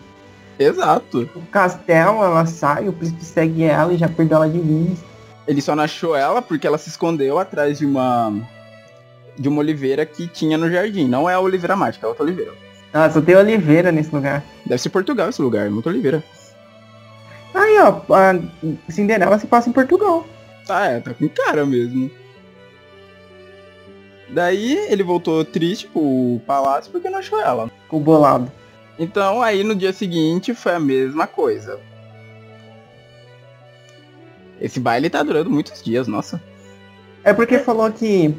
D: Exato.
E: O castelo, ela sai, o príncipe segue ela e já perdeu ela de vista.
D: Ele só não achou ela porque ela se escondeu atrás de uma. De uma oliveira que tinha no jardim. Não é a oliveira mágica, é outra oliveira.
E: Ah, só tem oliveira nesse lugar.
D: Deve ser Portugal esse lugar, muita oliveira.
E: Aí, ó, a Cinderela se passa em Portugal.
D: Ah, é, tá com cara mesmo. Daí ele voltou triste pro palácio porque não achou ela.
E: Ficou bolado.
D: Então aí no dia seguinte foi a mesma coisa. Esse baile tá durando muitos dias, nossa.
E: É porque falou que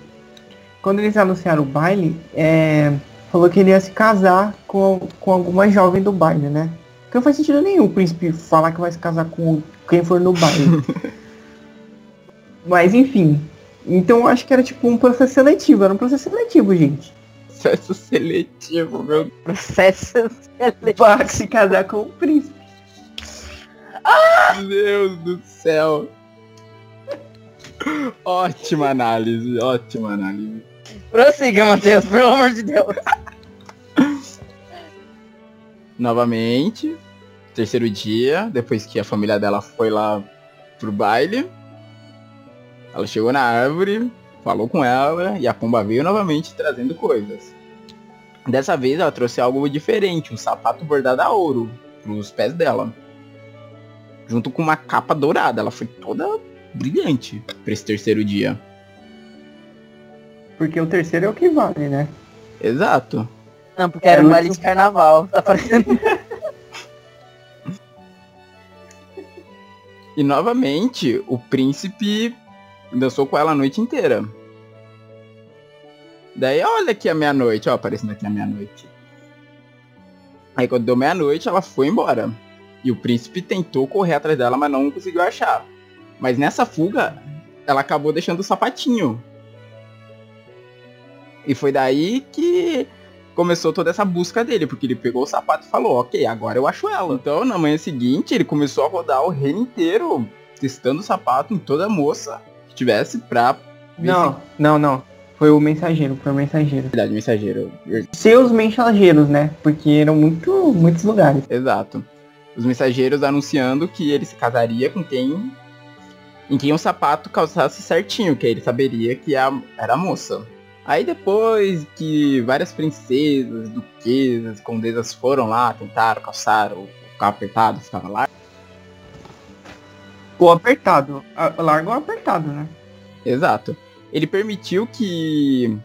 E: quando eles anunciaram o baile, é, falou que ele ia se casar com, com alguma jovem do baile, né? Que não faz sentido nenhum o príncipe falar que vai se casar com quem for no baile. Mas enfim, então acho que era tipo um processo seletivo, era um processo seletivo, gente.
D: Processo seletivo, meu.
C: Processo seletivo.
E: Para se casar com o príncipe.
D: Ah! Deus do céu. Ótima análise, ótima análise.
C: Prossiga, Matheus, pelo amor de Deus.
D: Novamente, terceiro dia, depois que a família dela foi lá pro baile. Ela chegou na árvore, falou com ela e a pomba veio novamente trazendo coisas. Dessa vez ela trouxe algo diferente, um sapato bordado a ouro pros pés dela. Junto com uma capa dourada, ela foi toda brilhante para esse terceiro dia.
E: Porque o terceiro é o que vale, né?
D: Exato.
C: Não, porque era um baile de carnaval, tá parecendo.
D: e novamente, o príncipe dançou com ela a noite inteira. Daí, olha aqui a meia-noite, ó, aparecendo aqui a meia-noite. Aí quando deu meia-noite, ela foi embora. E o príncipe tentou correr atrás dela, mas não conseguiu achar. Mas nessa fuga, ela acabou deixando o sapatinho. E foi daí que começou toda essa busca dele, porque ele pegou o sapato e falou, ok, agora eu acho ela. Então, na manhã seguinte, ele começou a rodar o reino inteiro, testando o sapato em toda moça que tivesse pra...
E: Não, não, não. Foi o mensageiro, foi o mensageiro.
D: Verdade, mensageiro.
E: Seus mensageiros, né? Porque eram muito, muitos lugares.
D: Exato. Os mensageiros anunciando que ele se casaria com quem... Em quem o sapato calçasse certinho, que aí ele saberia que a, era a moça. Aí depois que várias princesas, duquesas, condesas foram lá, tentaram, calçaram, ficava apertado, ficava lá.
E: Ficou apertado. Largo ou apertado, né?
D: Exato. Ele permitiu que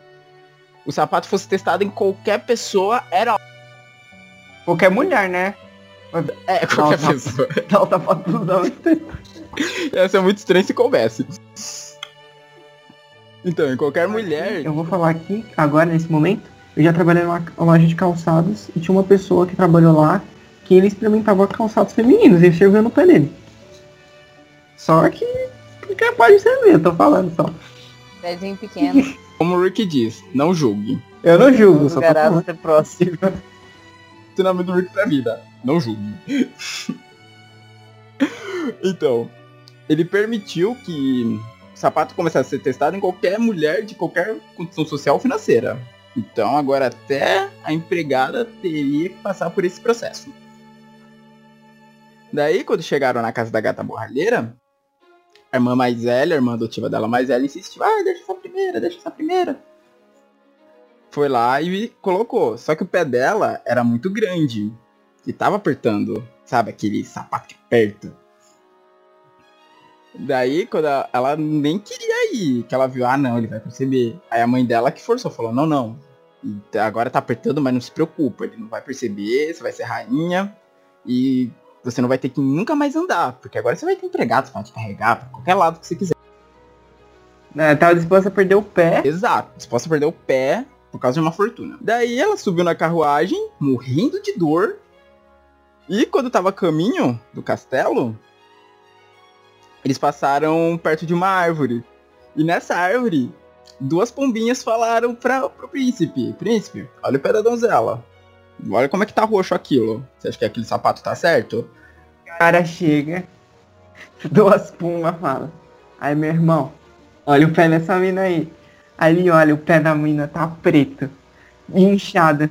D: o sapato fosse testado em qualquer pessoa, era
E: Qualquer mulher, né?
D: É, qualquer
E: Não, não.
D: pessoa.
E: Dá o sapato dos homens.
D: Ia ser muito estranho se coubesse. Então, em qualquer mulher.
E: Eu vou falar aqui, agora, nesse momento, eu já trabalhei numa loja de calçados e tinha uma pessoa que trabalhou lá que ele experimentava calçados femininos e serviu no pé dele. Só que que pode servir, eu tô falando só.
C: Pezinho pequeno.
D: Como o Rick diz, não julgue.
E: Eu não julgo, só tô falando.
C: ser próximo.
D: Ensinamento do Rick pra vida. Não julgue. então, ele permitiu que sapato começasse a ser testado em qualquer mulher de qualquer condição social financeira. Então agora até a empregada teria que passar por esse processo. Daí, quando chegaram na casa da gata borralheira, a irmã mais velha, a irmã adotiva dela mais velha, insistiu, ah, deixa essa primeira, deixa essa primeira. Foi lá e colocou. Só que o pé dela era muito grande. E tava apertando, sabe, aquele sapato que aperta. Daí, quando ela, ela nem queria ir, que ela viu, ah não, ele vai perceber. Aí a mãe dela que forçou, falou, não, não. Agora tá apertando, mas não se preocupa, ele não vai perceber, você vai ser rainha. E você não vai ter que nunca mais andar, porque agora você vai ter empregados pra te carregar pra qualquer lado que você quiser.
E: É, tava disposta a perder o pé.
D: Exato, você possa perder o pé por causa de uma fortuna. Daí ela subiu na carruagem, morrendo de dor. E quando tava a caminho do castelo, eles passaram perto de uma árvore. E nessa árvore, duas pombinhas falaram para pro príncipe: Príncipe, olha o pé da donzela. Olha como é que tá roxo aquilo. Você acha que aquele sapato tá certo?
E: O cara chega, duas pumas fala. Aí meu irmão, olha o pé dessa mina aí. Ele olha, o pé da mina tá preto. Inchado.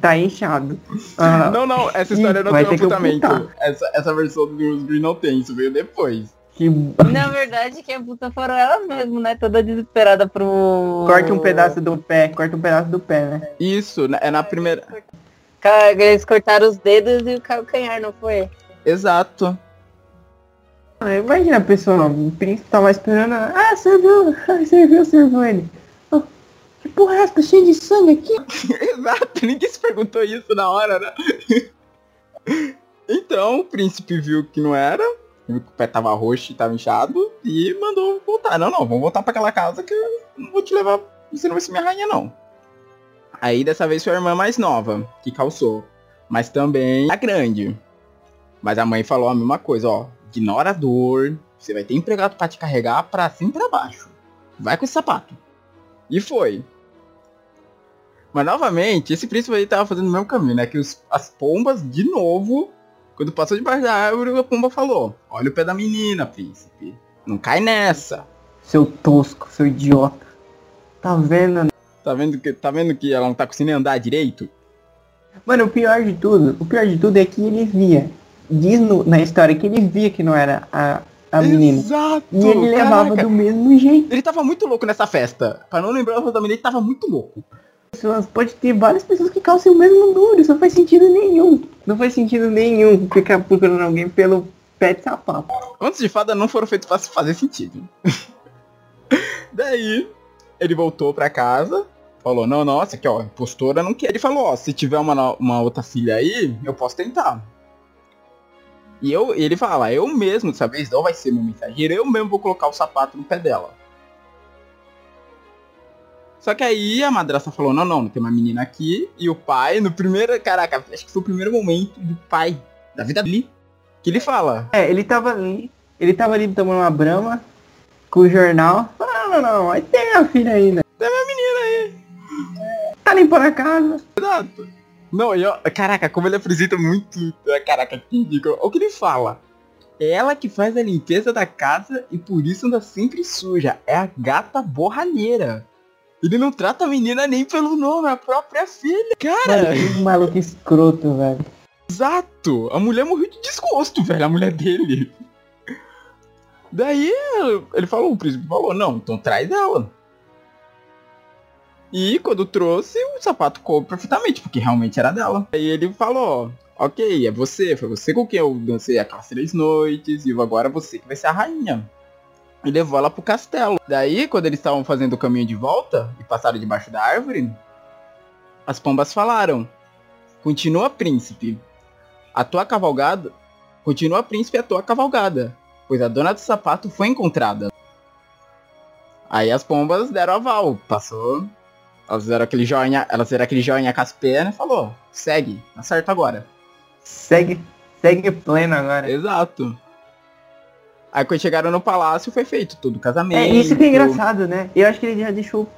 E: Tá inchado. Ah,
D: Não, não, essa história não tem
E: ocultar.
D: Essa, essa versão do Girls Green não tem, isso veio depois.
E: Que
C: Na verdade, quem puta foram elas mesmo, né? Toda desesperada pro.
E: corta um pedaço do pé, corta um pedaço do pé, né?
D: Isso, é na primeira.
C: Eles cortaram os dedos e o calcanhar, não foi?
D: Exato.
E: Ah, Imagina a pessoa, o príncipe tava esperando. Ah, serviu, ah, serviu, serviu ele. Ah, que porra é essa? Tá cheio de sangue aqui?
D: Exato, ninguém se perguntou isso na hora, né? Então, o príncipe viu que não era, o pé tava roxo e tava inchado, e mandou voltar. Não, não, vamos voltar pra aquela casa que eu não vou te levar, você não vai ser minha rainha, não. Aí, dessa vez, foi a irmã mais nova, que calçou. Mas também a grande. Mas a mãe falou a mesma coisa, ó. Ignora a dor, você vai ter empregado pra te carregar pra cima e pra baixo. Vai com esse sapato. E foi. Mas novamente, esse príncipe aí tava fazendo o mesmo caminho, né? Que os- as pombas, de novo, quando passou debaixo da árvore, a pomba falou, olha o pé da menina, príncipe. Não cai nessa.
E: Seu tosco, seu idiota. Tá vendo?
D: Tá vendo que, tá vendo que ela não tá conseguindo andar direito?
E: Mano, o pior de tudo, o pior de tudo é que ele via. Diz no- na história que ele via que não era a, a menina.
D: Exato!
E: E ele levava
D: caraca.
E: do mesmo jeito.
D: Ele tava muito louco nessa festa. Pra não lembrar o nome da menina, ele tava muito louco.
E: Pessoas, pode ter várias pessoas que calçam o mesmo número, isso não faz sentido nenhum. Não faz sentido nenhum ficar procurando alguém pelo pé de sapato.
D: Contos de fada não foram feitos se fazer sentido. Daí, ele voltou pra casa, falou, não, nossa, aqui ó, impostora não quer. Ele falou, ó, se tiver uma, uma outra filha aí, eu posso tentar. E eu, ele fala, eu mesmo, dessa vez não vai ser meu mensageiro, eu mesmo vou colocar o sapato no pé dela. Só que aí a madraça falou, não, não, tem uma menina aqui, e o pai, no primeiro, caraca, acho que foi o primeiro momento do pai, da vida dele, que ele fala,
E: É, ele tava ali, ele tava ali tomando uma brama com o jornal. Não, não, não, aí tem a filha ainda.
D: Tem uma menina aí.
E: Tá limpando a casa.
D: Exato. Não, e ó, caraca, como ele apresenta muito. Caraca, que ridículo. O que ele fala. É ela que faz a limpeza da casa e por isso anda sempre suja. É a gata borralheira. Ele não trata a menina nem pelo nome, é a própria filha. Cara,
E: Mano, que maluco escroto, velho.
D: exato. A mulher morreu de desgosto, velho, a mulher dele. Daí ele falou, o príncipe falou, não, então traz ela. E quando trouxe, o sapato coube perfeitamente, porque realmente era dela. Aí ele falou, ok, é você, foi você com quem eu dancei aquelas três noites, e agora você que vai ser a rainha. E levou ela pro castelo. Daí, quando eles estavam fazendo o caminho de volta e passaram debaixo da árvore, as pombas falaram: Continua, príncipe. A tua cavalgada. Continua, príncipe, a tua cavalgada. Pois a dona do sapato foi encontrada. Aí as pombas deram aval. Passou. Elas fizeram aquele joinha. Elas fizeram aquele joinha com as pernas e falou: segue, acerta agora.
E: Segue. Segue pleno agora.
D: Exato. Aí quando chegaram no palácio foi feito todo o casamento.
E: É isso que é engraçado, né? Eu acho que ele já deixou.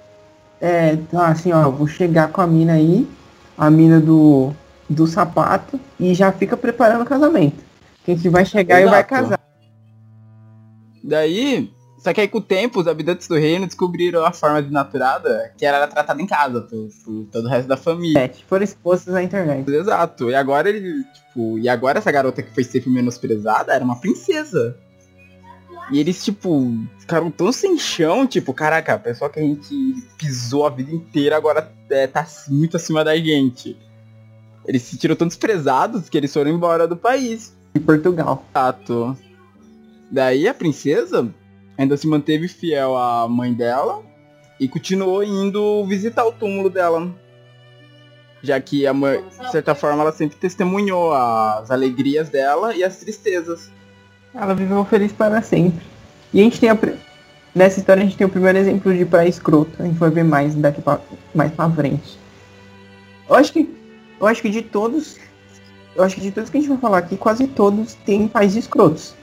E: É, tá assim, ó, vou chegar com a mina aí, a mina do, do sapato, e já fica preparando o casamento. Que a gente vai chegar
D: Exato.
E: e vai casar.
D: Daí, só que aí com o tempo, os habitantes do reino descobriram a forma desnaturada que era tratada em casa por, por todo o resto da família.
E: É, foram expostos à internet.
D: Exato. E agora ele, tipo, e agora essa garota que foi sempre menosprezada era uma princesa. E eles, tipo, ficaram tão sem chão, tipo, caraca, a pessoa que a gente pisou a vida inteira agora é, tá muito acima da gente. Eles se sentiram tão desprezados que eles foram embora do país.
E: De Portugal.
D: Exato. Daí a princesa ainda se manteve fiel à mãe dela e continuou indo visitar o túmulo dela. Já que, a mãe, de certa forma, ela sempre testemunhou as alegrias dela e as tristezas.
E: Ela viveu feliz para sempre. E a gente tem a. Nessa história a gente tem o primeiro exemplo de pai escroto. A gente vai ver mais daqui pra, mais pra frente. Eu acho que. Eu acho que de todos. Eu acho que de todos que a gente vai falar aqui, quase todos têm pais escrotos.